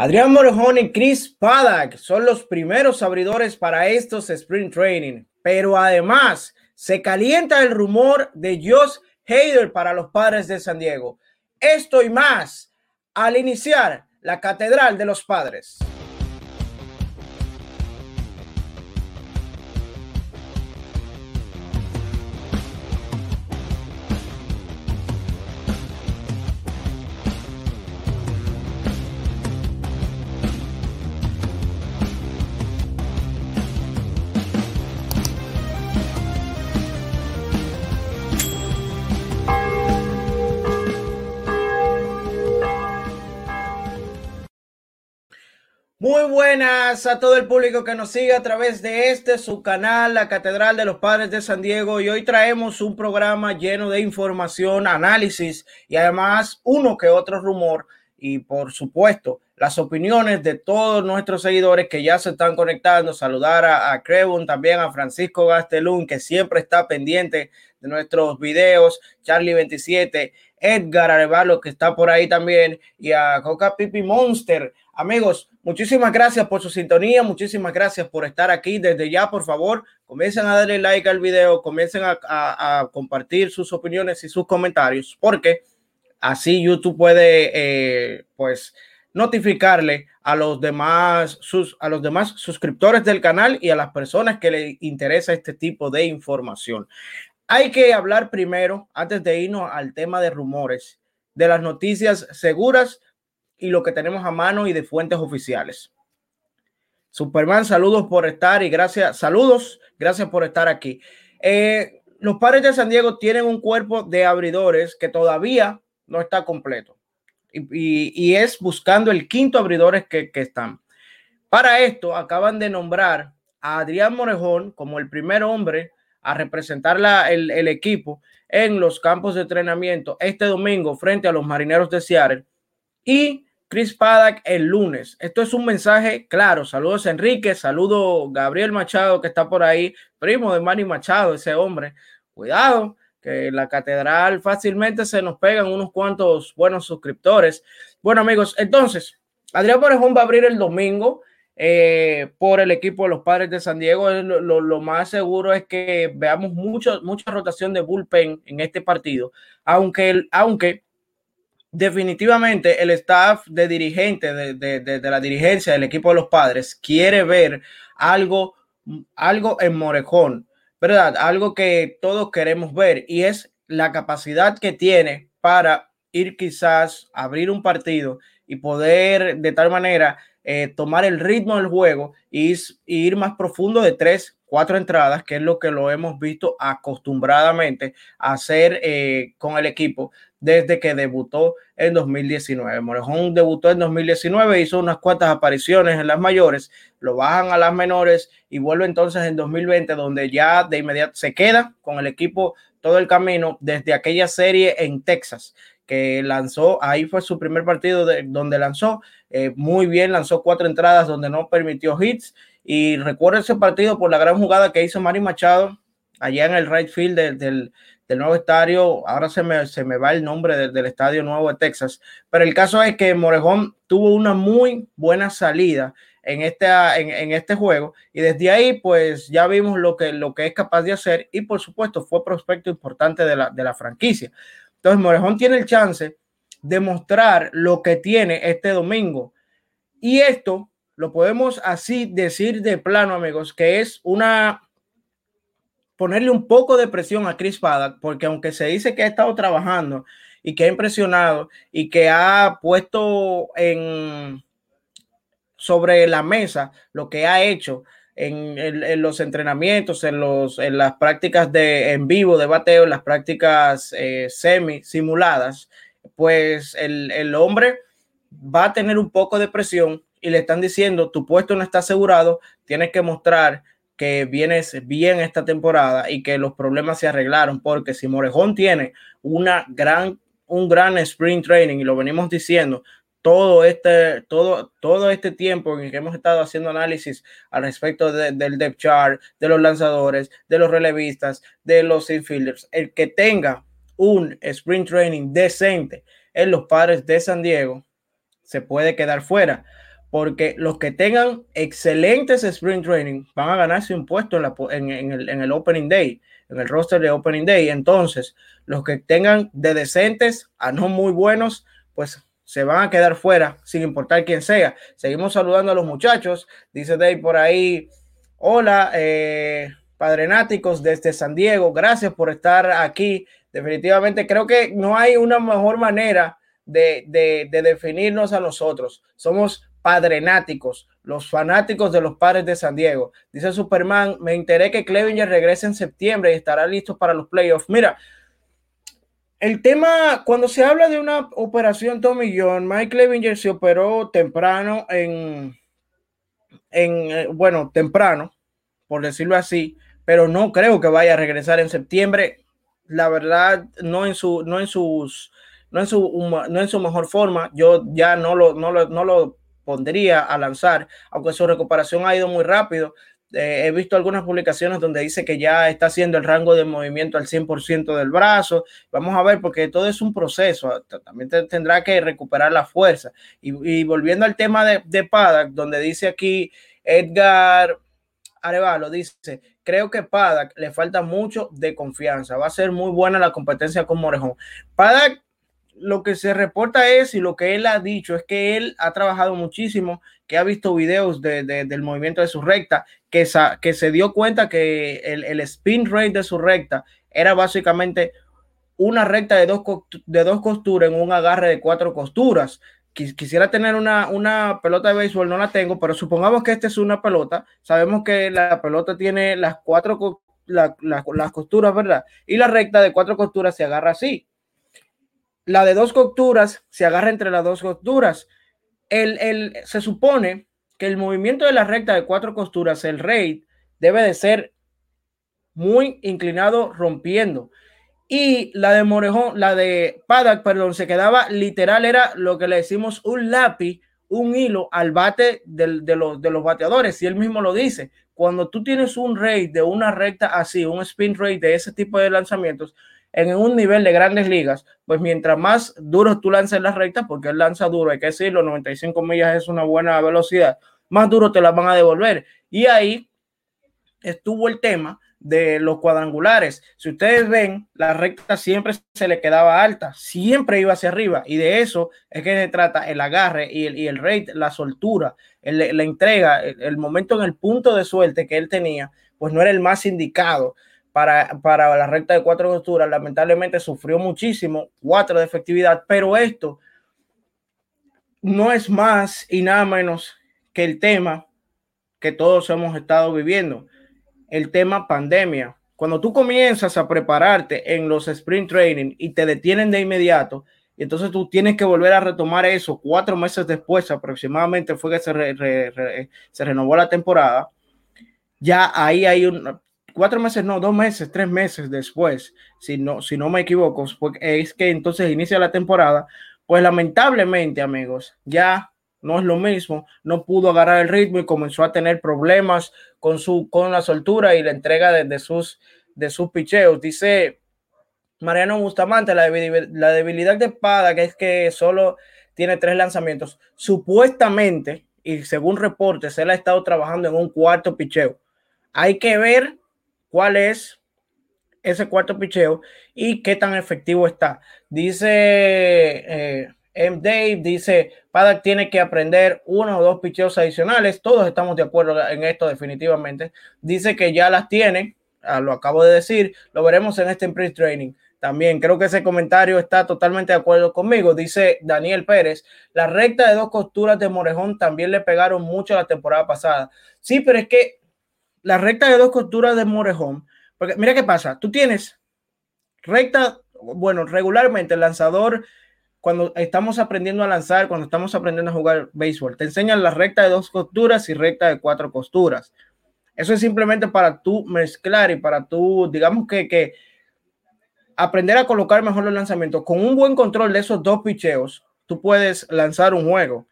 Adrián Morejón y Chris Paddock son los primeros abridores para estos sprint training, pero además se calienta el rumor de Josh Hader para los padres de San Diego. Esto y más al iniciar la Catedral de los Padres. Muy buenas a todo el público que nos sigue a través de este su canal, la Catedral de los Padres de San Diego. Y hoy traemos un programa lleno de información, análisis y además uno que otro rumor. Y por supuesto, las opiniones de todos nuestros seguidores que ya se están conectando. Saludar a, a también a Francisco Gastelún, que siempre está pendiente de nuestros videos. Charlie27, Edgar Arevalo, que está por ahí también. Y a Coca Pipi Monster. Amigos, muchísimas gracias por su sintonía, muchísimas gracias por estar aquí. Desde ya, por favor, comiencen a darle like al video, comiencen a, compartir sus opiniones y sus comentarios, porque así YouTube puede, eh, pues, notificarle a los demás sus, a los demás suscriptores del canal y a las personas que les interesa este tipo de información. Hay que hablar primero, antes de irnos al tema de rumores, de las noticias seguras y lo que tenemos a mano y de fuentes oficiales. Superman, saludos por estar y gracias, saludos, gracias por estar aquí. Eh, los padres de San Diego tienen un cuerpo de abridores que todavía no está completo y, es buscando el quinto abridores que, están. Para esto acaban de nombrar a Adrián Morejón como el primer hombre a representar el, el equipo en los campos de entrenamiento este domingo frente a los marineros de Seattle y Chris Paddock el lunes. Esto es un mensaje claro. Saludos Enrique, saludo Gabriel Machado que está por ahí, primo de Manny Machado, ese hombre. Cuidado, que la catedral fácilmente se nos pegan unos cuantos buenos suscriptores. Bueno amigos, entonces, Adrián Porejón va a abrir el domingo eh, por el equipo de los Padres de San Diego. Lo, más seguro es que veamos mucho, mucha rotación de bullpen en este partido, aunque, aunque definitivamente el staff de dirigente, de, la dirigencia del equipo de los padres, quiere ver algo, algo en Morejón, ¿verdad? Algo que todos queremos ver y es la capacidad que tiene para ir quizás abrir un partido y poder de tal manera eh, tomar el ritmo del juego y, ir más profundo de tres, cuatro entradas, que es lo que lo hemos visto acostumbradamente hacer eh, con el equipo desde que debutó en 2019. Morejón debutó en 2019, hizo unas cuantas apariciones en las mayores, lo bajan a las menores y vuelve entonces en 2020, donde ya de inmediato se queda con el equipo todo el camino desde aquella serie en Texas que lanzó, ahí fue su primer partido de, donde lanzó eh, muy bien, lanzó cuatro entradas donde no permitió hits y recuerdo ese partido por la gran jugada que hizo Mari Machado allá en el right field del nuevo estadio, ahora se me, se me va el nombre del estadio nuevo de Texas, pero el caso es que Morejón tuvo una muy buena salida en este, en, este juego y desde ahí pues ya vimos lo que, lo que es capaz de hacer y por supuesto fue prospecto importante de la, de la franquicia. Entonces Morejón tiene el chance de mostrar lo que tiene este domingo y esto lo podemos así decir de plano amigos, que es una ponerle un poco de presión a Chris Paddock, porque aunque se dice que ha estado trabajando y que ha impresionado y que ha puesto en sobre la mesa lo que ha hecho en, los entrenamientos, en, los, en las prácticas de en vivo de bateo, en las prácticas eh, semi simuladas, pues el, el hombre va a tener un poco de presión y le están diciendo tu puesto no está asegurado, tienes que mostrar que vienes bien esta temporada y que los problemas se arreglaron, porque si Morejón tiene una gran, un gran sprint training, y lo venimos diciendo, todo este, todo, todo este tiempo en que hemos estado haciendo análisis al respecto del depth chart, de los lanzadores, de los relevistas, de los infielders, el que tenga un sprint training decente en los padres de San Diego, se puede quedar fuera. Porque los que tengan excelentes sprint training van a ganarse un puesto en, el, en, el, opening day, en el roster de opening day. Entonces, los que tengan de decentes a no muy buenos, pues se van a quedar fuera sin importar quién sea. Seguimos saludando a los muchachos. Dice Dave por ahí, hola, eh, padrenáticos desde San Diego, gracias por estar aquí. Definitivamente creo que no hay una mejor manera de definirnos a nosotros. Somos padrenáticos, los fanáticos de los padres de San Diego. Dice Superman, me enteré que Clevinger regresa en septiembre y estará listo para los playoffs. Mira, el tema, cuando se habla de una operación Tommy John, Mike Clevinger se operó temprano en, en, eh, bueno, temprano, por decirlo así, pero no creo que vaya a regresar en septiembre. La verdad, no en su, no en sus, no en su, no en su mejor forma. Yo ya no lo, no lo, no lo pondría a lanzar, aunque su recuperación ha ido muy rápido. Eh, he visto algunas publicaciones donde dice que ya está haciendo el rango de movimiento al 100% del brazo. Vamos a ver, porque todo es un proceso. También tendrá que recuperar la fuerza. Y, volviendo al tema de, de Paddock, donde dice aquí Edgar Arevalo, dice, creo que Paddock le falta mucho de confianza. Va a ser muy buena la competencia con Morejón. Paddock lo que se reporta es y lo que él ha dicho es que él ha trabajado muchísimo, que ha visto videos de, del movimiento de su recta, que, que se dio cuenta que el, el, spin rate de su recta era básicamente una recta de dos, de dos costuras en un agarre de cuatro costuras. Quisiera tener una, una pelota de béisbol, no la tengo, pero supongamos que esta es una pelota. Sabemos que la pelota tiene las cuatro las costuras, ¿verdad? Y la recta de cuatro costuras se agarra así la de dos costuras se agarra entre las dos costuras. El, se supone que el movimiento de la recta de cuatro costuras, el rate, debe de ser muy inclinado rompiendo. Y la de Morejón, la de Paddock, perdón, se quedaba literal, era lo que le decimos un lápiz, un hilo al bate de, los, de los bateadores. Y él mismo lo dice. Cuando tú tienes un rate de una recta así, un spin rate de ese tipo de lanzamientos, en un nivel de grandes ligas, pues mientras más duro tú lances las rectas, porque él lanza duro, hay que decirlo, 95 millas es una buena velocidad, más duro te las van a devolver. Y ahí estuvo el tema de los cuadrangulares. Si ustedes ven, la recta siempre se le quedaba alta, siempre iba hacia arriba. Y de eso es que se trata el agarre y el, y el rate, la soltura, la entrega, el, el, momento en el punto de suerte que él tenía, pues no era el más indicado para, la recta de cuatro costuras. Lamentablemente sufrió muchísimo, cuatro de efectividad, pero esto no es más y nada menos que el tema que todos hemos estado viviendo, el tema pandemia. Cuando tú comienzas a prepararte en los sprint training y te detienen de inmediato, y entonces tú tienes que volver a retomar eso cuatro meses después, aproximadamente fue que se, se renovó la temporada, ya ahí hay un, cuatro meses, no, dos meses, tres meses después, si no, si no me equivoco, es que entonces inicia la temporada, pues lamentablemente, amigos, ya no es lo mismo, no pudo agarrar el ritmo y comenzó a tener problemas con su con la soltura y la entrega de, sus de sus picheos. Dice Mariano Bustamante, la, la debilidad de Pada, que es que solo tiene tres lanzamientos. Supuestamente, y según reportes, él ha estado trabajando en un cuarto picheo. Hay que ver cuál es ese cuarto picheo y qué tan efectivo está. Dice eh, M. Dave, dice, Paddock tiene que aprender uno o dos picheos adicionales. Todos estamos de acuerdo en esto definitivamente. Dice que ya las tiene, ah, lo acabo de decir, lo veremos en este pre training. También creo que ese comentario está totalmente de acuerdo conmigo. Dice Daniel Pérez, la recta de dos costuras de Morejón también le pegaron mucho la temporada pasada. Sí, pero es que la recta de dos costuras de Morejón, porque mira qué pasa, tú tienes recta, bueno, regularmente el lanzador, cuando estamos aprendiendo a lanzar, cuando estamos aprendiendo a jugar béisbol, te enseñan la recta de dos costuras y recta de cuatro costuras. Eso es simplemente para tú mezclar y para tú, digamos que, que aprender a colocar mejor los lanzamientos. Con un buen control de esos dos picheos, tú puedes lanzar un juego.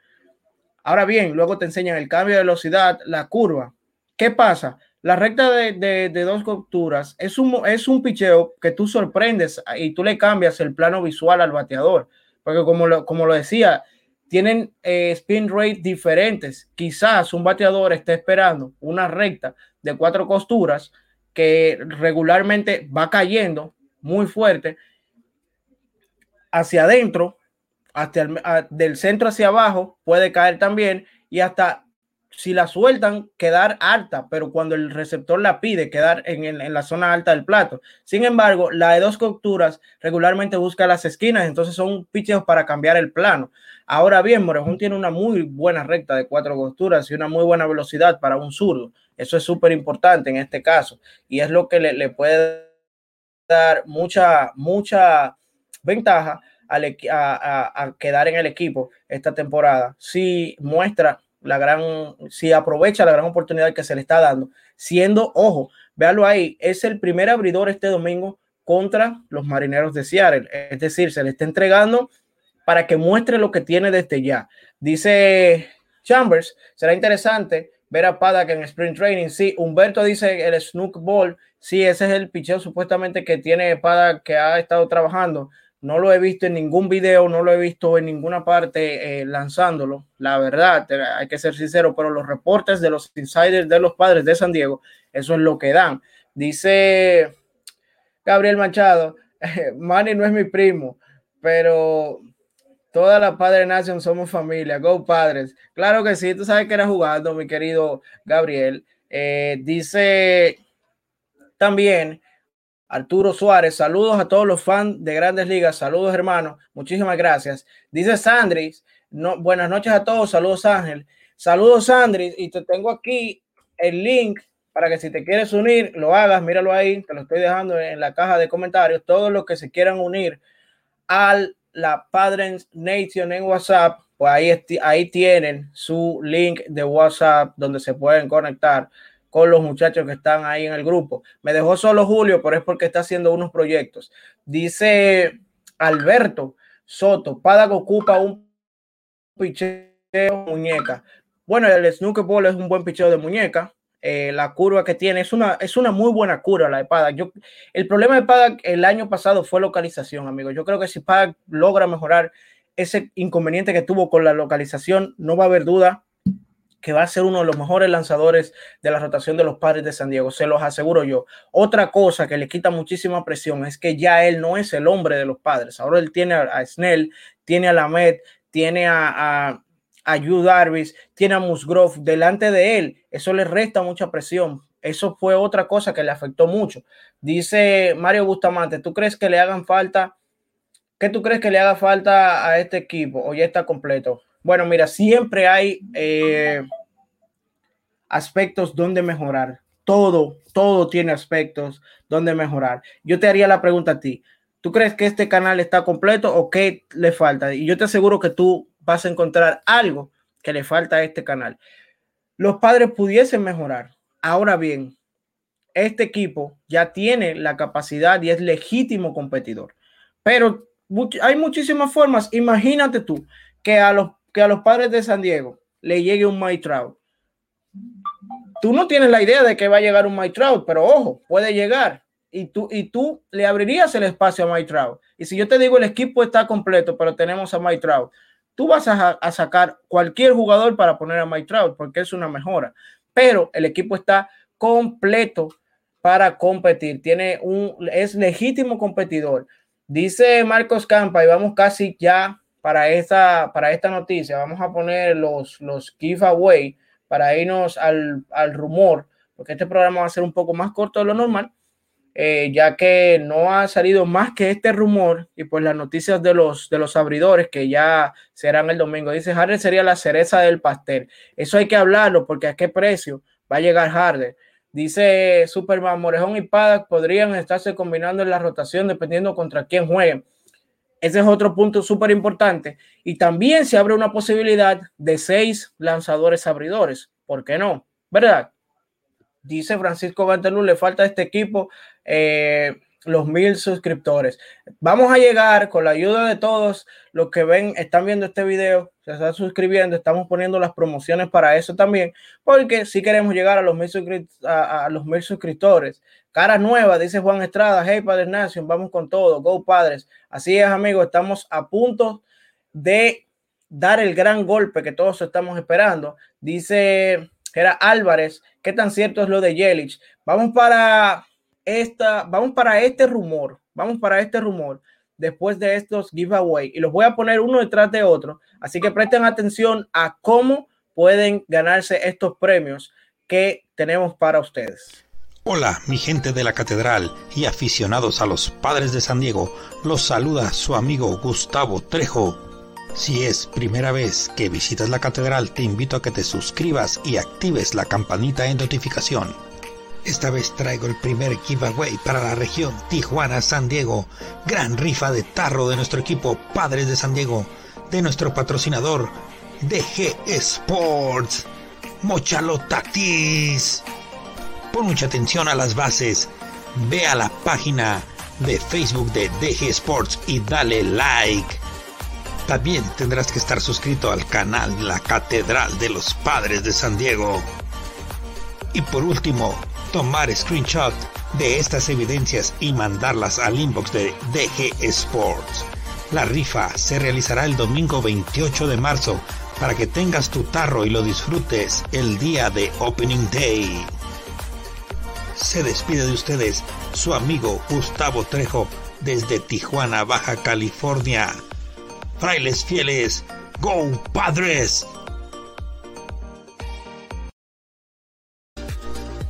Ahora bien, luego te enseñan el cambio de velocidad, la curva. ¿Qué pasa? La recta de, dos costuras es un, es un picheo que tú sorprendes y tú le cambias el plano visual al bateador. Porque como lo, como lo decía, tienen eh, spin rate diferentes. Quizás un bateador esté esperando una recta de cuatro costuras que regularmente va cayendo muy fuerte hacia adentro, hasta el, del centro hacia abajo, puede caer también y hasta si la sueltan, quedar alta, pero cuando el receptor la pide, quedar en, en, la zona alta del plato. Sin embargo, la de dos costuras regularmente busca las esquinas, entonces son picheos para cambiar el plano. Ahora bien, Morejón tiene una muy buena recta de cuatro costuras y una muy buena velocidad para un zurdo. Eso es súper importante en este caso y es lo que le, le puede dar mucha, mucha ventaja a, a, a, quedar en el equipo esta temporada. Si muestra la gran, si aprovecha la gran oportunidad que se le está dando, siendo, ojo, véalo ahí, es el primer abridor este domingo contra los marineros de Seattle. Es decir, se le está entregando para que muestre lo que tiene desde ya. Dice Chambers, será interesante ver a Paddock en Sprint Training. Sí, Humberto dice el Snook Ball. Sí, ese es el picheo supuestamente que tiene Paddock que ha estado trabajando. No lo he visto en ningún video, no lo he visto en ninguna parte eh, lanzándolo. La verdad, hay que ser sincero, pero los reportes de los insiders de los padres de San Diego, eso es lo que dan. Dice Gabriel Machado, Manny no es mi primo, pero toda la Padre Nation somos familia. Go Padres. Claro que sí, tú sabes que era jugando, mi querido Gabriel. Eh, dice también Arturo Suárez, saludos a todos los fans de Grandes Ligas, saludos hermanos, muchísimas gracias. Dice Sandris, buenas noches a todos, saludos Ángel, saludos Sandris, y te tengo aquí el link para que si te quieres unir, lo hagas, míralo ahí, te lo estoy dejando en la caja de comentarios, todos los que se quieran unir a la Padres Nation en WhatsApp, pues ahí, ahí tienen su link de WhatsApp donde se pueden conectar con los muchachos que están ahí en el grupo. Me dejó solo Julio, pero es porque está haciendo unos proyectos. Dice Alberto Soto, Pádago ocupa un picheo muñeca. Bueno, el snooker ball es un buen picheo de muñeca. Eh, la curva que tiene es una, es una muy buena curva la de Padak. Yo, el problema de Padak el año pasado fue localización, amigos. Yo creo que si Padak logra mejorar ese inconveniente que tuvo con la localización, no va a haber duda que va a ser uno de los mejores lanzadores de la rotación de los padres de San Diego, se los aseguro yo. Otra cosa que le quita muchísima presión es que ya él no es el hombre de los padres. Ahora él tiene a, Snell, tiene a Lamed, tiene a, a, a Darvis, tiene a Musgrove delante de él. Eso le resta mucha presión. Eso fue otra cosa que le afectó mucho. Dice Mario Bustamante, ¿tú crees que le hagan falta? ¿Qué tú crees que le haga falta a este equipo? ¿O ya está completo? Bueno, mira, siempre hay eh, aspectos donde mejorar. Todo, todo tiene aspectos donde mejorar. Yo te haría la pregunta a ti. ¿Tú crees que este canal está completo o qué le falta? Y yo te aseguro que tú vas a encontrar algo que le falta a este canal. Los padres pudiesen mejorar. Ahora bien, este equipo ya tiene la capacidad y es legítimo competidor. Pero hay muchísimas formas. Imagínate tú que a los que a los padres de San Diego le llegue un Mike. Tú no tienes la idea de que va a llegar un Mike Trout, pero ojo, puede llegar. Y tú, y tú le abrirías el espacio a Mike. Y si yo te digo el equipo está completo, pero tenemos a Mike tú vas a, a sacar cualquier jugador para poner a Mike Trout porque es una mejora. Pero el equipo está completo para competir. Tiene un, es legítimo competidor. Dice Marcos Campa, y vamos casi ya para esta, para esta noticia. Vamos a poner los, los giveaway para irnos al, al rumor, porque este programa va a ser un poco más corto de lo normal, eh, ya que no ha salido más que este rumor y pues las noticias de los, de los abridores que ya serán el domingo. Dice Harder sería la cereza del pastel. Eso hay que hablarlo porque a qué precio va a llegar Harder. Dice Superman, Morejón y Paddock podrían estarse combinando en la rotación dependiendo contra quién jueguen. Ese es otro punto súper importante. Y también se abre una posibilidad de seis lanzadores abridores. ¿Por qué no? ¿Verdad? Dice Francisco Gantelú, le falta a este equipo eh, los mil suscriptores. Vamos a llegar con la ayuda de todos los que ven, están viendo este video, se están suscribiendo, estamos poniendo las promociones para eso también, porque si queremos llegar a los mil, a los mil suscriptores. Cara nueva, dice Juan Estrada. Hey, Padres Nation, vamos con todo. Go, Padres. Así es, amigos, estamos a punto de dar el gran golpe que todos estamos esperando. Dice era Álvarez, ¿qué tan cierto es lo de Yelich? Vamos para esta, vamos para este rumor, vamos para este rumor después de estos giveaway y los voy a poner uno detrás de otro, así que presten atención a cómo pueden ganarse estos premios que tenemos para ustedes. Hola, mi gente de la catedral y aficionados a los padres de San Diego, los saluda su amigo Gustavo Trejo. Si es primera vez que visitas la catedral, te invito a que te suscribas y actives la campanita de notificación. Esta vez traigo el primer giveaway para la región Tijuana-San Diego. Gran rifa de tarro de nuestro equipo Padres de San Diego, de nuestro patrocinador DG Sports. Mochalo Tactis. Pon mucha atención a las bases. Ve a la página de Facebook de DG Sports y dale like. También tendrás que estar suscrito al canal la Catedral de los Padres de San Diego. Y por último, tomar screenshot de estas evidencias y mandarlas al inbox de DG Sports. La rifa se realizará el domingo 28 de marzo para que tengas tu tarro y lo disfrutes el día de Opening Day. Se despide de ustedes su amigo Gustavo Trejo desde Tijuana, Baja California. Frailes fieles, ¡Go Padres!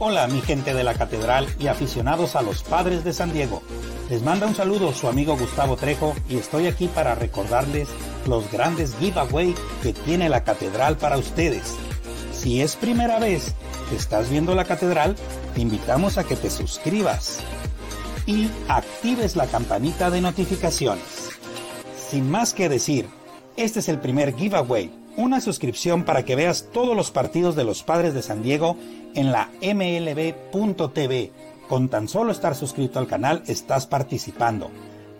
Hola mi gente de la catedral y aficionados a los padres de San Diego. Les manda un saludo su amigo Gustavo Trejo y estoy aquí para recordarles los grandes giveaway que tiene la catedral para ustedes. Si es primera vez que estás viendo la catedral, te invitamos a que te suscribas y actives la campanita de notificaciones. Sin más que decir, este es el primer giveaway, una suscripción para que veas todos los partidos de los Padres de San Diego en la mlb.tv. Con tan solo estar suscrito al canal estás participando.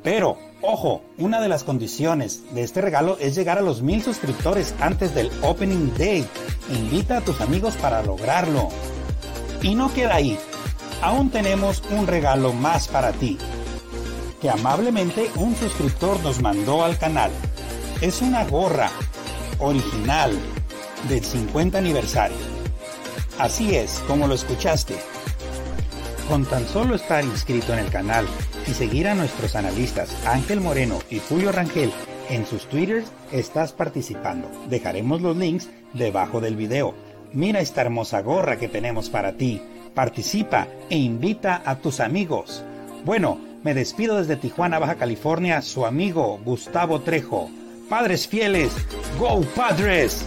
Pero, ojo, una de las condiciones de este regalo es llegar a los mil suscriptores antes del Opening Day. Invita a tus amigos para lograrlo. Y no queda ahí. Aún tenemos un regalo más para ti que amablemente un suscriptor nos mandó al canal. Es una gorra original del 50 aniversario. Así es, como lo escuchaste. Con tan solo estar inscrito en el canal y seguir a nuestros analistas Ángel Moreno y Julio Rangel en sus twitters, estás participando. Dejaremos los links debajo del video. Mira esta hermosa gorra que tenemos para ti. Participa e invita a tus amigos. Bueno, me despido desde Tijuana, Baja California, su amigo Gustavo Trejo. Padres fieles, ¡Go Padres!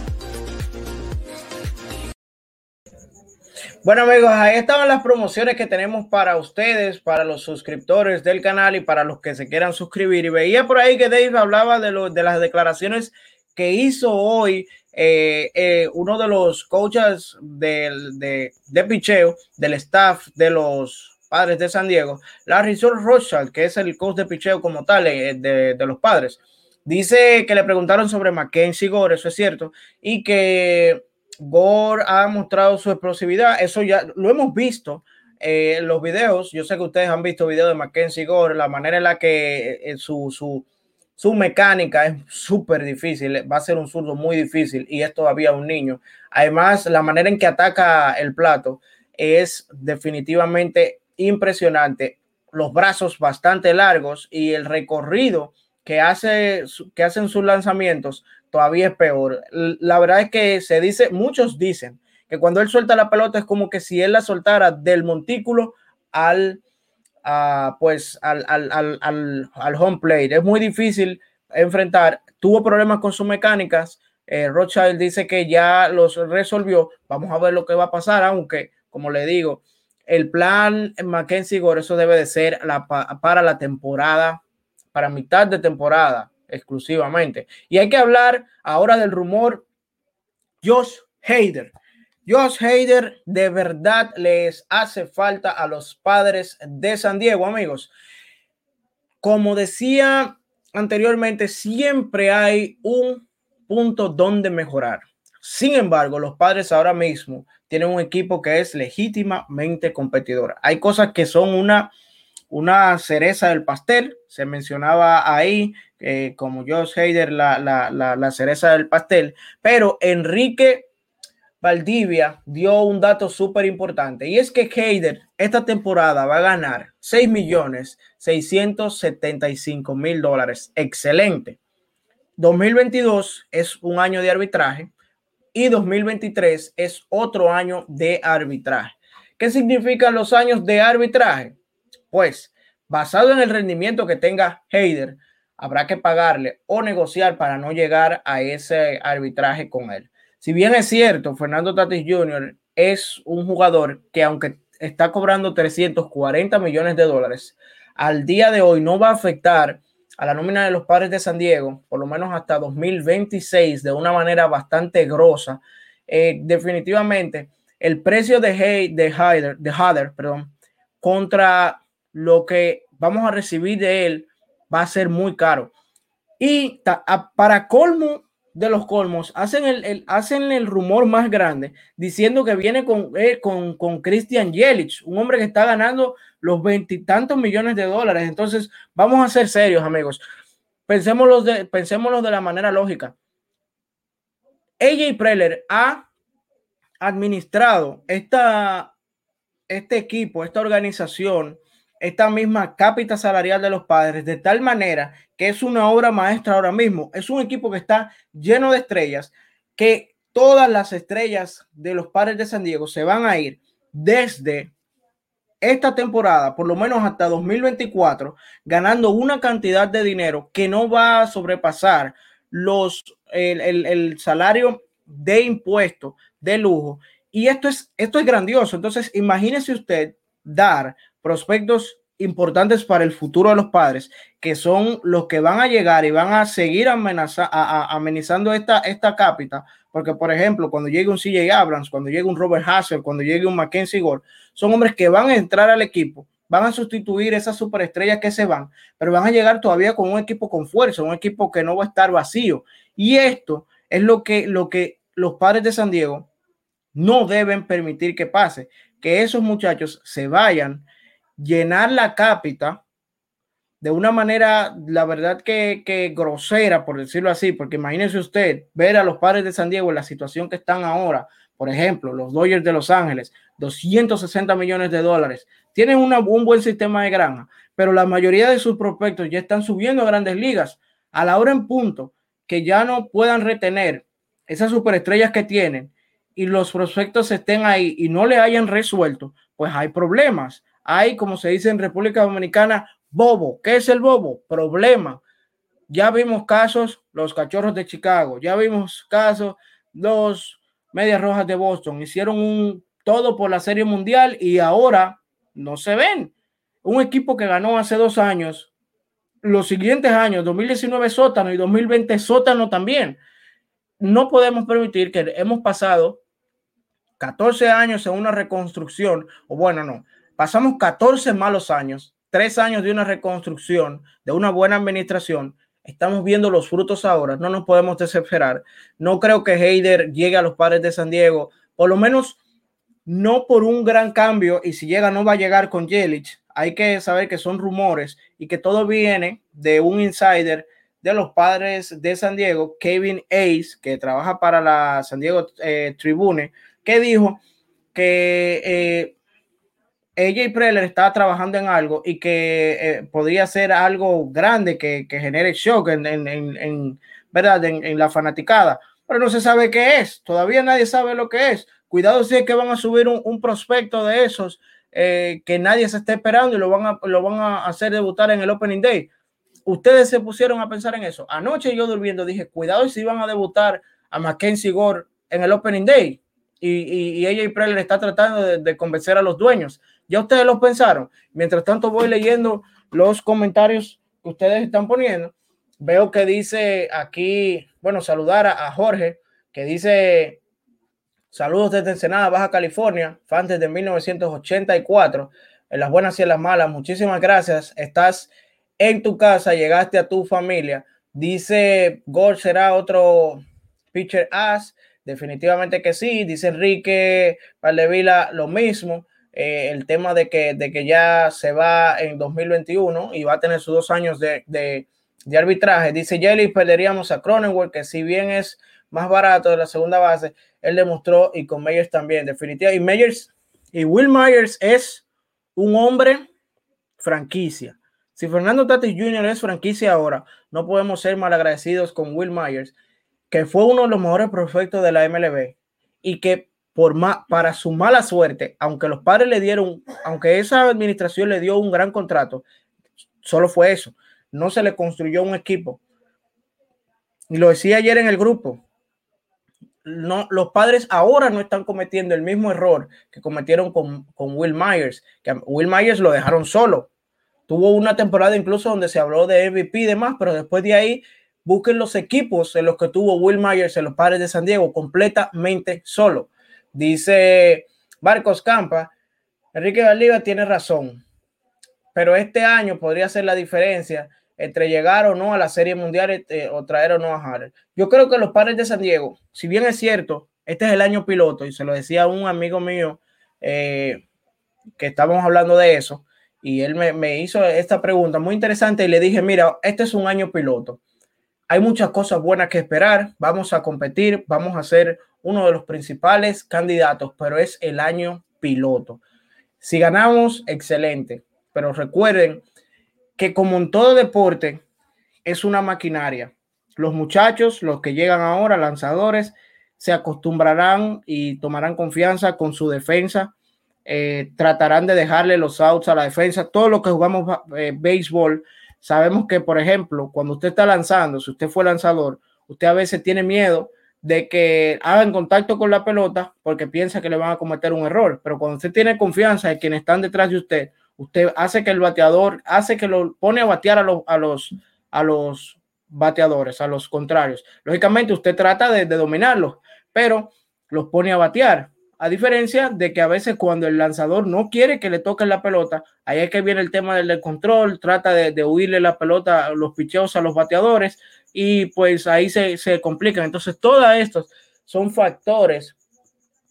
Bueno amigos, ahí estaban las promociones que tenemos para ustedes, para los suscriptores del canal y para los que se quieran suscribir. Y veía por ahí que Dave hablaba de, lo, de las declaraciones que hizo hoy eh, eh, uno de los coaches del, de, de picheo, del staff de los padres de San Diego, Larry Rothschild, que es el coach de picheo como tal eh, de, los padres, dice que le preguntaron sobre Mackenzie Gore, eso es cierto, y que Gore ha mostrado su explosividad, eso ya lo hemos visto eh, en los videos, yo sé que ustedes han visto videos de Mackenzie Gore, la manera en la que eh, su, su, su mecánica es súper difícil, va a ser un zurdo muy difícil y es todavía un niño. Además, la manera en que ataca el plato es definitivamente impresionante, los brazos bastante largos y el recorrido que, hace, que hacen sus lanzamientos todavía es peor. La verdad es que se dice, muchos dicen que cuando él suelta la pelota es como que si él la soltara del montículo al, pues, al, al, al, home plate. Es muy difícil enfrentar. Tuvo problemas con sus mecánicas. Eh, Rothschild dice que ya los resolvió. Vamos a ver lo que va a pasar, aunque, como le digo, el plan Mackenzie Gore, eso debe de ser para la temporada, para mitad de temporada exclusivamente. Y hay que hablar ahora del rumor Josh Hader. Josh Hader de verdad les hace falta a los padres de San Diego, amigos. Como decía anteriormente, siempre hay un punto donde mejorar. Sin embargo, los padres ahora mismo tienen un equipo que es legítimamente competidor. Hay cosas que son una una cereza del pastel. Se mencionaba ahí eh, como Josh Hader la, la, la, cereza del pastel, pero Enrique Valdivia dio un dato súper importante y es que Hader esta temporada va a ganar 6 millones 675 mil dólares. Excelente. 2022 es un año de arbitraje y 2023 es otro año de arbitraje. ¿Qué significan los años de arbitraje? Pues basado en el rendimiento que tenga Heider, habrá que pagarle o negociar para no llegar a ese arbitraje con él. Si bien es cierto, Fernando Tatis Jr. es un jugador que aunque está cobrando 340 millones de dólares, al día de hoy no va a afectar a la nómina de los padres de San Diego, por lo menos hasta 2026, de una manera bastante grosa. Eh, definitivamente, el precio de, Hay, de, de Hader, perdón, contra lo que vamos a recibir de él va a ser muy caro. Y para colmo de los colmos, hacen el, hacen el rumor más grande diciendo que viene con, eh, con, con Christian Yelich, un hombre que está ganando los veintitantos millones de dólares. Entonces, vamos a ser serios, amigos. Pensémoslo de, de la manera lógica. AJ Preller ha administrado esta, este equipo, esta organización, esta misma cápita salarial de los padres, de tal manera que es una obra maestra ahora mismo. Es un equipo que está lleno de estrellas, que todas las estrellas de los padres de San Diego se van a ir desde esta temporada, por lo menos hasta 2024, ganando una cantidad de dinero que no va a sobrepasar los, el, el, el salario de impuesto de lujo. Y esto es, esto es grandioso. Entonces, imagínese usted dar prospectos importantes para el futuro de los padres, que son los que van a llegar y van a seguir amenaza, amenizando esta, esta cápita, porque por ejemplo, cuando llegue un CJ Abrams, cuando llegue un Robert Hassel, cuando llegue un Mackenzie Gore, son hombres que van a entrar al equipo, van a sustituir esas superestrellas que se van, pero van a llegar todavía con un equipo con fuerza, un equipo que no va a estar vacío. Y esto es lo que, lo que los padres de San Diego no deben permitir que pase, que esos muchachos se vayan llenar la cápita de una manera, la verdad que, grosera, por decirlo así, porque imagínese usted ver a los padres de San Diego en la situación que están ahora, por ejemplo, los Dodgers de Los Ángeles, 260 millones de dólares, tienen un buen sistema de granja, pero la mayoría de sus prospectos ya están subiendo a grandes ligas. A la hora en punto que ya no puedan retener esas superestrellas que tienen y los prospectos estén ahí y no le hayan resuelto, pues hay problemas hay, como se dice en República Dominicana, bobo. ¿Qué es el bobo? Problema. Ya vimos casos, los cachorros de Chicago, ya vimos casos, los medias rojas de Boston, hicieron un todo por la Serie Mundial y ahora no se ven. Un equipo que ganó hace dos años, los siguientes años, 2019 sótano y 2020 sótano también. No podemos permitir que hemos pasado 14 años en una reconstrucción, o bueno, no, Pasamos 14 malos años, tres años de una reconstrucción, de una buena administración. Estamos viendo los frutos ahora, no nos podemos desesperar. No creo que Heider llegue a los padres de San Diego, por lo menos no por un gran cambio, y si llega no va a llegar con Yelich. Hay que saber que son rumores y que todo viene de un insider de los padres de San Diego, Kevin Ace, que trabaja para la San Diego eh, Tribune, que dijo que eh, AJ Preller estaba trabajando en algo y que eh, podría ser algo grande que, genere shock en, ¿verdad? En, la fanaticada, pero no se sabe qué es, todavía nadie sabe lo que es. Cuidado si es que van a subir un, prospecto de esos eh, que nadie se está esperando y lo van, a, lo van a hacer debutar en el Opening Day. Ustedes se pusieron a pensar en eso. Anoche yo durmiendo dije, cuidado si van a debutar a Mackenzie Gore en el Opening Day. Y, y, AJ Preller está tratando de convencer a los dueños ¿Ya ustedes lo pensaron? Mientras tanto voy leyendo los comentarios que ustedes están poniendo. Veo que dice aquí, bueno, saludar a, Jorge, que dice saludos desde Ensenada, Baja California, fan desde 1984, en las buenas y en las malas. Muchísimas gracias. Estás en tu casa, llegaste a tu familia. Dice Gol será otro pitcher as. Definitivamente que sí. Dice Enrique Valdevila lo mismo. Eh, el tema de que, de que ya se va en 2021 y va a tener sus dos años de, de, arbitraje. Dice Jelly, perderíamos a Cronenworth, que si bien es más barato de la segunda base, él demostró y con Meyers también, definitivamente. Y Meyers y Will Myers es un hombre franquicia. Si Fernando Tatis Jr. es franquicia ahora, no podemos ser malagradecidos con Will Myers, que fue uno de los mejores prospectos de la MLB y que por para su mala suerte, aunque los padres le dieron, aunque esa administración le dio un gran contrato, solo fue eso. No se le construyó un equipo. Y lo decía ayer en el grupo, no, los padres ahora no están cometiendo el mismo error que cometieron con, Will Myers, que Will Myers lo dejaron solo. Tuvo una temporada incluso donde se habló de MVP y demás, pero después de ahí busquen los equipos en los que tuvo Will Myers en los padres de San Diego completamente solo. Dice Marcos Campa, Enrique Valiva tiene razón, pero este año podría ser la diferencia entre llegar o no a la Serie Mundial este, o traer o no a Harrell. Yo creo que los padres de San Diego, si bien es cierto, este es el año piloto, y se lo decía un amigo mío eh, que estábamos hablando de eso, y él me, me, hizo esta pregunta muy interesante y le dije, mira, este es un año piloto. Hay muchas cosas buenas que esperar, vamos a competir, vamos a ser uno de los principales candidatos, pero es el año piloto. Si ganamos, excelente, pero recuerden que como en todo deporte es una maquinaria. Los muchachos, los que llegan ahora, lanzadores, se acostumbrarán y tomarán confianza con su defensa. Eh, tratarán de dejarle los outs a la defensa. Todo lo que jugamos eh, béisbol, sabemos que, por ejemplo, cuando usted está lanzando, si usted fue lanzador, usted a veces tiene miedo de que hagan contacto con la pelota porque piensa que le van a cometer un error. Pero cuando usted tiene confianza de quienes están detrás de usted, Usted hace que el bateador, hace que lo pone a batear a los, a los, a los bateadores, a los contrarios. Lógicamente, usted trata de, dominarlos, pero los pone a batear. A diferencia de que a veces cuando el lanzador no quiere que le toque la pelota, ahí es que viene el tema del, control, trata de, huirle la pelota, los picheos a los bateadores y pues ahí se, se complican. Entonces, todos estos son factores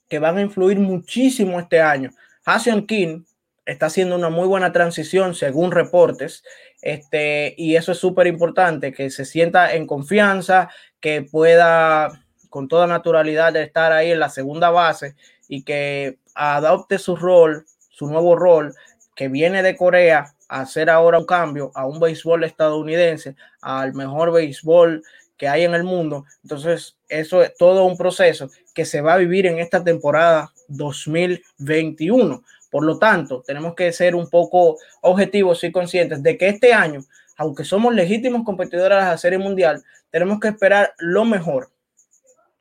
que van a influir muchísimo este año. Hassan King está haciendo una muy buena transición según reportes. Este, y eso es súper importante, que se sienta en confianza, que pueda con toda naturalidad estar ahí en la segunda base y que adopte su rol, su nuevo rol, que viene de Corea a hacer ahora un cambio a un béisbol estadounidense, al mejor béisbol que hay en el mundo. Entonces, eso es todo un proceso que se va a vivir en esta temporada 2021. Por lo tanto, tenemos que ser un poco objetivos y conscientes de que este año, aunque somos legítimos competidores a la Serie Mundial, tenemos que esperar lo mejor,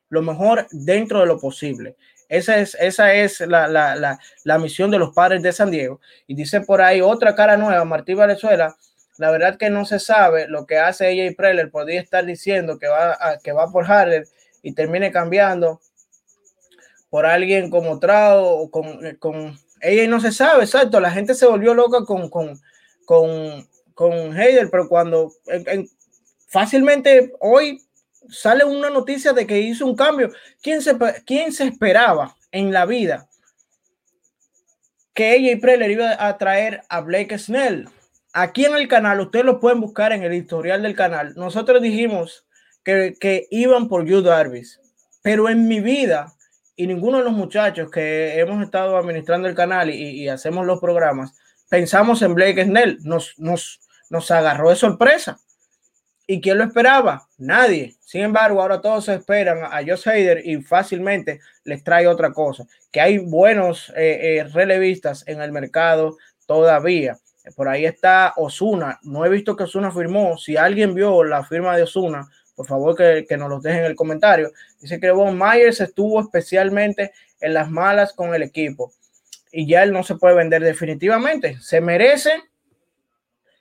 lo mejor dentro de lo posible. Esa es, esa es la, la, la, misión de los padres de San Diego. Y dice por ahí otra cara nueva, Martí Valenzuela. La verdad que no se sabe lo que hace ella y Preller. Podría estar diciendo que va, que va por Harder y termine cambiando por alguien como Trao o con, con ella no se sabe, exacto. La gente se volvió loca con, con, con, con Heider, pero cuando fácilmente hoy sale una noticia de que hizo un cambio. ¿Quién se, quién se esperaba en la vida que ella y Preller iba a traer a Blake Snell? Aquí en el canal, ustedes lo pueden buscar en el historial del canal. Nosotros dijimos que, que iban por Yu Darvis, pero en mi vida y ninguno de los muchachos que hemos estado administrando el canal y, hacemos los programas, pensamos en Blake Snell, nos, nos, nos agarró de sorpresa. ¿Y quién lo esperaba? Nadie. Sin embargo, ahora todos esperan a Josh Hader y fácilmente les trae otra cosa, que hay buenos eh, eh, relevistas en el mercado todavía. Por ahí está Osuna. No he visto que Osuna firmó. Si alguien vio la firma de Osuna, por favor que, nos los dejen en el comentario. Dice que Von Myers estuvo especialmente en las malas con el equipo y ya él no se puede vender definitivamente. Se merece,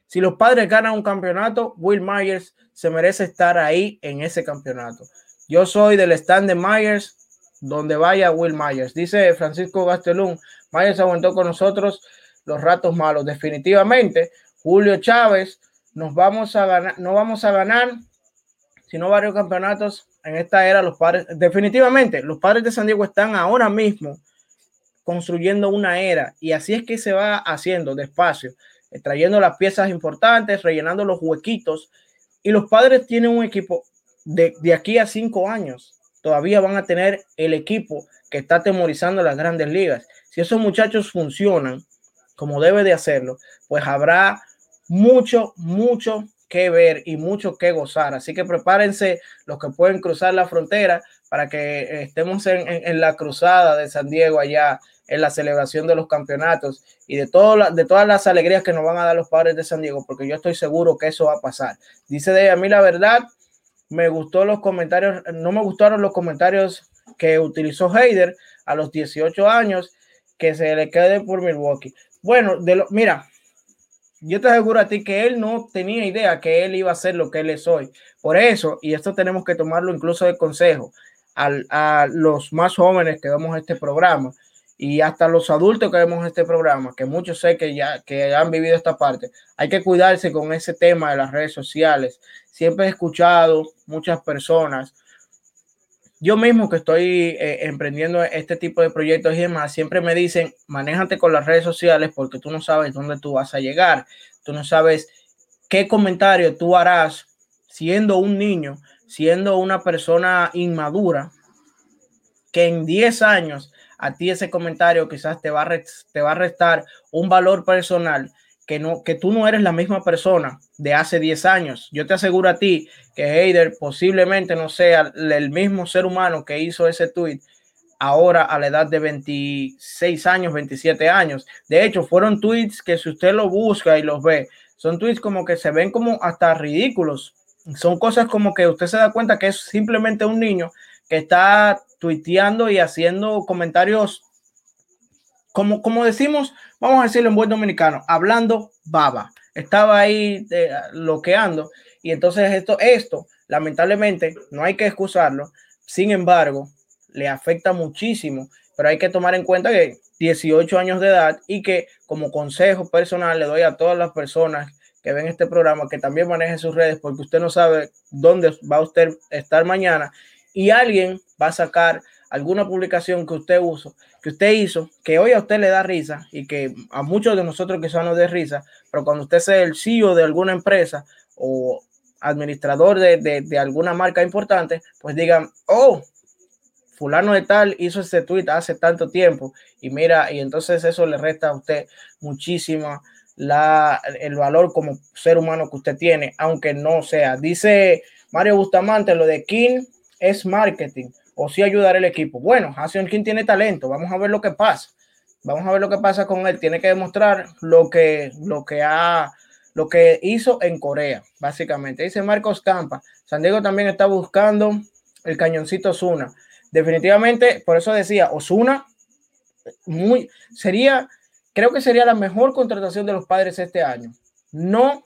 si los padres ganan un campeonato, Will Myers se merece estar ahí en ese campeonato. Yo soy del stand de Myers, donde vaya Will Myers. Dice Francisco Gastelum, Myers aguantó con nosotros los ratos malos. Definitivamente, Julio Chávez, nos vamos a ganar, no vamos a ganar sino varios campeonatos en esta era. Los padres, definitivamente, los padres de San Diego están ahora mismo construyendo una era y así es que se va haciendo despacio, trayendo las piezas importantes, rellenando los huequitos y los padres tienen un equipo de, de aquí a cinco años. Todavía van a tener el equipo que está atemorizando las grandes ligas. Si esos muchachos funcionan como debe de hacerlo, pues habrá mucho, mucho que ver y mucho que gozar. Así que prepárense los que pueden cruzar la frontera para que estemos en, la cruzada de San Diego allá en la celebración de los campeonatos y de, todas las alegrías que nos van a dar los padres de San Diego, porque yo estoy seguro que eso va a pasar. Dice de a mí la verdad, me gustó los comentarios, no me gustaron los comentarios que utilizó Heider a los 18 años, que se le quede por Milwaukee. Bueno, de lo, mira, yo te aseguro a ti que él no tenía idea que él iba a ser lo que él es hoy. Por eso, y esto tenemos que tomarlo incluso de consejo a los más jóvenes que vemos este programa y hasta los adultos que vemos este programa, que muchos sé que ya que han vivido esta parte, hay que cuidarse con ese tema de las redes sociales. Siempre he escuchado muchas personas yo mismo que estoy eh, emprendiendo este tipo de proyectos y demás, siempre me dicen, manéjate con las redes sociales porque tú no sabes dónde tú vas a llegar, tú no sabes qué comentario tú harás siendo un niño, siendo una persona inmadura, que en 10 años a ti ese comentario quizás te va a, te va a restar un valor personal que, no, que tú no eres la misma persona de hace 10 años. Yo te aseguro a ti que Heider posiblemente no sea el mismo ser humano que hizo ese tweet ahora a la edad de 26 años, 27 años. De hecho, fueron tweets que si usted lo busca y los ve, son tweets como que se ven como hasta ridículos. Son cosas como que usted se da cuenta que es simplemente un niño que está tuiteando y haciendo comentarios como, como decimos, vamos a decirlo en buen dominicano, hablando baba. Estaba ahí eh, loqueando y entonces esto, esto, lamentablemente, no hay que excusarlo. Sin embargo, le afecta muchísimo, pero hay que tomar en cuenta que 18 años de edad y que como consejo personal le doy a todas las personas que ven este programa que también manejen sus redes porque usted no sabe dónde va usted a estar mañana y alguien va a sacar alguna publicación que usted que usted hizo, que hoy a usted le da risa y que a muchos de nosotros que nos de risa, pero cuando usted sea el CEO de alguna empresa o administrador de, de, alguna marca importante, pues digan, oh, fulano de tal hizo ese tweet hace tanto tiempo y mira, y entonces eso le resta a usted muchísimo la, el valor como ser humano que usted tiene, aunque no sea. Dice Mario Bustamante, lo de King es marketing o si ayudar el equipo. Bueno, Jason King tiene talento, vamos a ver lo que pasa. Vamos a ver lo que pasa con él. Tiene que demostrar lo que, lo que ha, lo que hizo en Corea, básicamente. Dice Marcos Campa. San Diego también está buscando el cañoncito Osuna. Definitivamente, por eso decía, Osuna, muy, sería, creo que sería la mejor contratación de los padres este año. No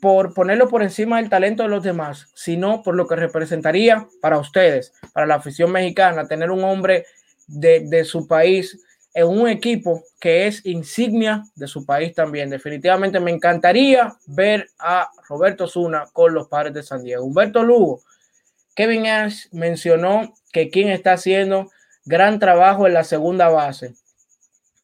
por ponerlo por encima del talento de los demás, sino por lo que representaría para ustedes, para la afición mexicana, tener un hombre de, su país en un equipo que es insignia de su país también. Definitivamente me encantaría ver a Roberto Zuna con los padres de San Diego. Humberto Lugo, Kevin Ash mencionó que quien está haciendo gran trabajo en la segunda base.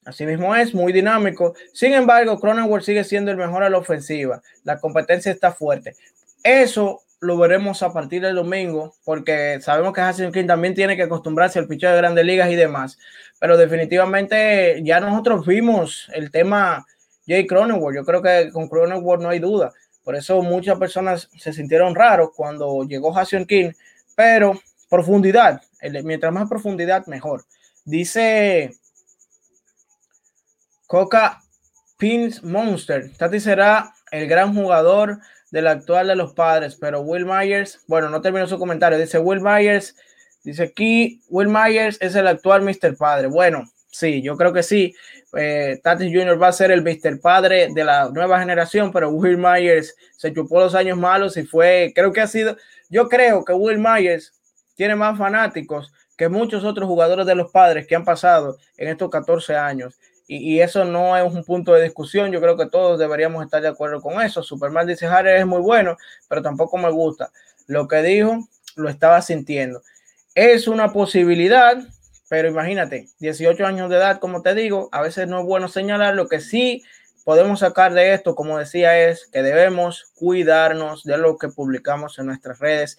Asimismo es muy dinámico. Sin embargo, Cronenworth sigue siendo el mejor a la ofensiva. La competencia está fuerte. Eso lo veremos a partir del domingo, porque sabemos que Hassan King también tiene que acostumbrarse al picheo de grandes ligas y demás. Pero definitivamente ya nosotros vimos el tema Jay Cronenworth. Yo creo que con Cronenworth no hay duda. Por eso muchas personas se sintieron raros cuando llegó Hassan King. Pero profundidad, mientras más profundidad, mejor. Dice Coca Pins Monster. Tati será el gran jugador del actual de los padres, pero Will Myers, bueno, no terminó su comentario. Dice Will Myers, dice aquí, Will Myers es el actual Mr. Padre. Bueno, sí, yo creo que sí. Eh, Tati Jr. va a ser el Mr. Padre de la nueva generación, pero Will Myers se chupó los años malos y fue, creo que ha sido, yo creo que Will Myers tiene más fanáticos que muchos otros jugadores de los padres que han pasado en estos 14 años y, eso no es un punto de discusión. Yo creo que todos deberíamos estar de acuerdo con eso. Superman dice, Harry es muy bueno, pero tampoco me gusta. Lo que dijo, lo estaba sintiendo. Es una posibilidad, pero imagínate, 18 años de edad, como te digo, a veces no es bueno señalar lo que sí podemos sacar de esto, como decía, es que debemos cuidarnos de lo que publicamos en nuestras redes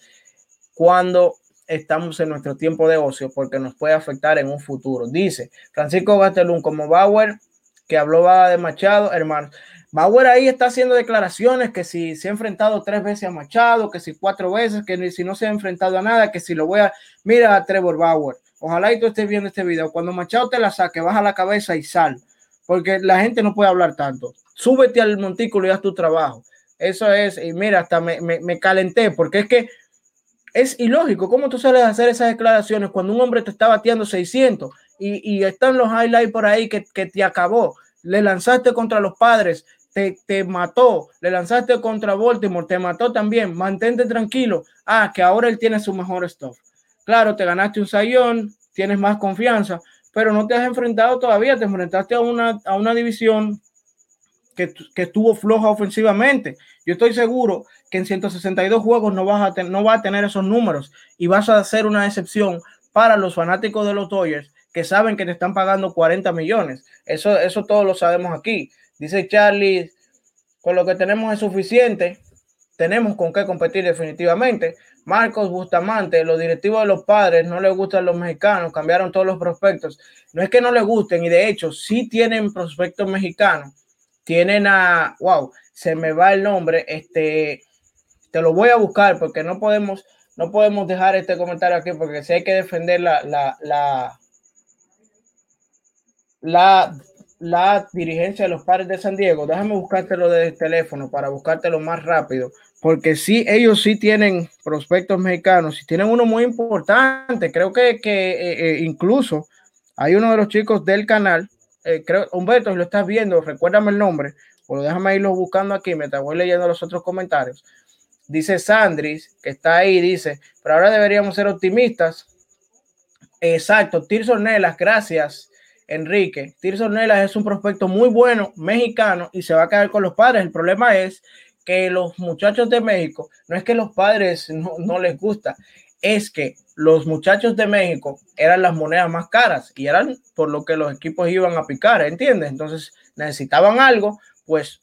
cuando estamos en nuestro tiempo de ocio, porque nos puede afectar en un futuro. Dice Francisco Gastelum como Bauer, que habló de Machado, hermano. Bauer ahí está haciendo declaraciones que si se ha enfrentado tres veces a Machado, que si cuatro veces, que si no se ha enfrentado a nada, que si lo voy a... Mira a Trevor Bauer, ojalá y tú estés viendo este video. Cuando Machado te la saque, baja la cabeza y sal porque la gente no puede hablar tanto. Súbete al montículo y haz tu trabajo. Eso es, y mira, hasta me, me, calenté, porque es que es ilógico. ¿Cómo tú sales a hacer esas declaraciones cuando un hombre te está bateando 600 y, están los highlights por ahí que, que, te acabó? Le lanzaste contra los padres, te, te, mató, le lanzaste contra Baltimore, te mató también. Mantente tranquilo. Ah, que ahora él tiene su mejor stuff. Claro, te ganaste un sayón, tienes más confianza, pero no te has enfrentado todavía, te enfrentaste a una, a una división que, que, estuvo floja ofensivamente. Yo estoy seguro que en 162 juegos no, vas a no va a tener esos números y vas a hacer una excepción para los fanáticos de los Dodgers que saben que te están pagando 40 millones. Eso, eso todos lo sabemos aquí. Dice Charlie, con lo que tenemos es suficiente, tenemos con qué competir definitivamente. Marcos Bustamante, los directivos de los padres no les gustan los mexicanos, cambiaron todos los prospectos. No es que no les gusten, y de hecho, sí tienen prospectos mexicanos. Tienen a, wow, se me va el nombre, este, te lo voy a buscar porque no podemos, no podemos dejar este comentario aquí porque hay que defender la, la, la, la, la dirigencia de los padres de San Diego. Déjame buscártelo del teléfono para buscártelo más rápido porque sí, ellos sí tienen prospectos mexicanos y tienen uno muy importante. Creo que, que eh, eh, incluso hay uno de los chicos del canal, eh, creo, Humberto, si lo estás viendo, recuérdame el nombre, o déjame irlo buscando aquí mientras voy leyendo los otros comentarios. Dice Sandris, que está ahí, dice, pero ahora deberíamos ser optimistas. Exacto, Tirso Nelas, gracias, Enrique. Tirso Nelas es un prospecto muy bueno, mexicano, y se va a quedar con los padres. El problema es que los muchachos de México, no es que los padres no, les gusta, es que los muchachos de México eran las monedas más caras y eran por lo que los equipos iban a picar, ¿entiendes? Entonces necesitaban algo, pues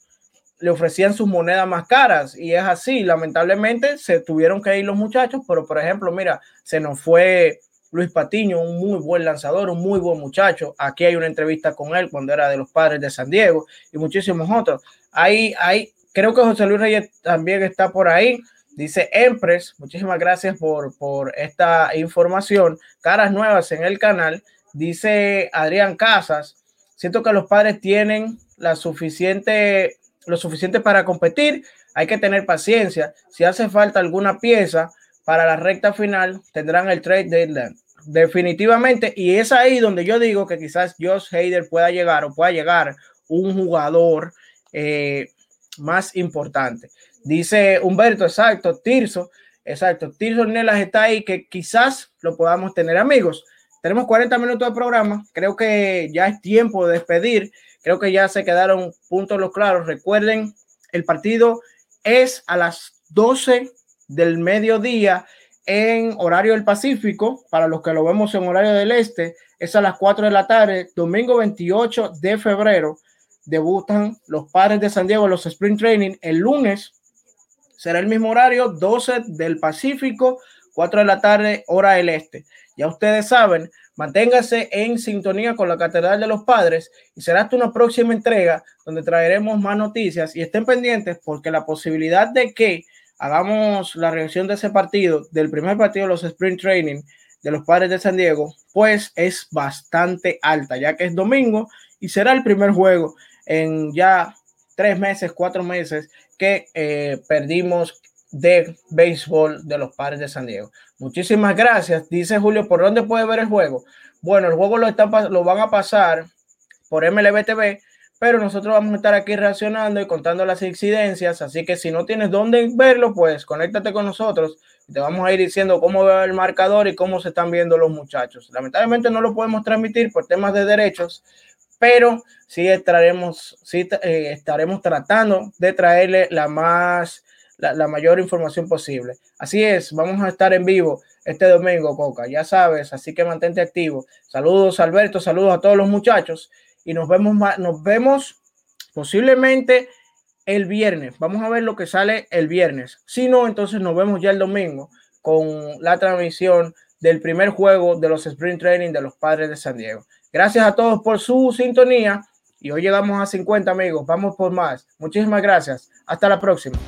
le ofrecían sus monedas más caras y es así, lamentablemente se tuvieron que ir los muchachos, pero por ejemplo, mira, se nos fue Luis Patiño, un muy buen lanzador, un muy buen muchacho. Aquí hay una entrevista con él cuando era de los padres de San Diego y muchísimos otros. Hay, hay, creo que José Luis Reyes también está por ahí. Dice Empress, muchísimas gracias por, por esta información. Caras nuevas en el canal. Dice Adrián Casas, siento que los padres tienen la suficiente, lo suficiente para competir. Hay que tener paciencia. Si hace falta alguna pieza para la recta final, tendrán el trade deadline. Definitivamente. Y es ahí donde yo digo que quizás Josh Hader pueda llegar o pueda llegar un jugador eh, más importante. Dice Humberto, exacto, Tirso, exacto, Tirso Nelas está ahí, que quizás lo podamos tener amigos. Tenemos 40 minutos de programa, creo que ya es tiempo de despedir, creo que ya se quedaron puntos los claros. Recuerden, el partido es a las 12 del mediodía en horario del Pacífico, para los que lo vemos en horario del Este, es a las 4 de la tarde, domingo 28 de febrero debutan los padres de San Diego, los Spring Training, el lunes. Será el mismo horario, 12 del Pacífico, 4 de la tarde, hora del este. Ya ustedes saben, manténgase en sintonía con la Catedral de los Padres y será hasta una próxima entrega donde traeremos más noticias y estén pendientes porque la posibilidad de que hagamos la reacción de ese partido, del primer partido de los Sprint Training de los Padres de San Diego, pues es bastante alta, ya que es domingo y será el primer juego en ya tres meses, cuatro meses que eh, perdimos de béisbol de los padres de San Diego. Muchísimas gracias. Dice Julio, ¿por dónde puede ver el juego? Bueno, el juego lo, están, lo van a pasar por MLB TV, pero nosotros vamos a estar aquí reaccionando y contando las incidencias. Así que si no tienes dónde verlo, pues conéctate con nosotros y te vamos a ir diciendo cómo va el marcador y cómo se están viendo los muchachos. Lamentablemente no lo podemos transmitir por temas de derechos, pero sí estaremos, sí, eh, estaremos tratando de traerle la más, la, mayor información posible. Así es, vamos a estar en vivo este domingo, Coca, ya sabes, así que mantente activo. Saludos, Alberto, saludos a todos los muchachos y nos vemos, nos vemos posiblemente el viernes. Vamos a ver lo que sale el viernes. Si no, entonces nos vemos ya el domingo con la transmisión del primer juego de los Sprint Training de los Padres de San Diego. Gracias a todos por su sintonía y hoy llegamos a 50 amigos. Vamos por más. Muchísimas gracias. Hasta la próxima.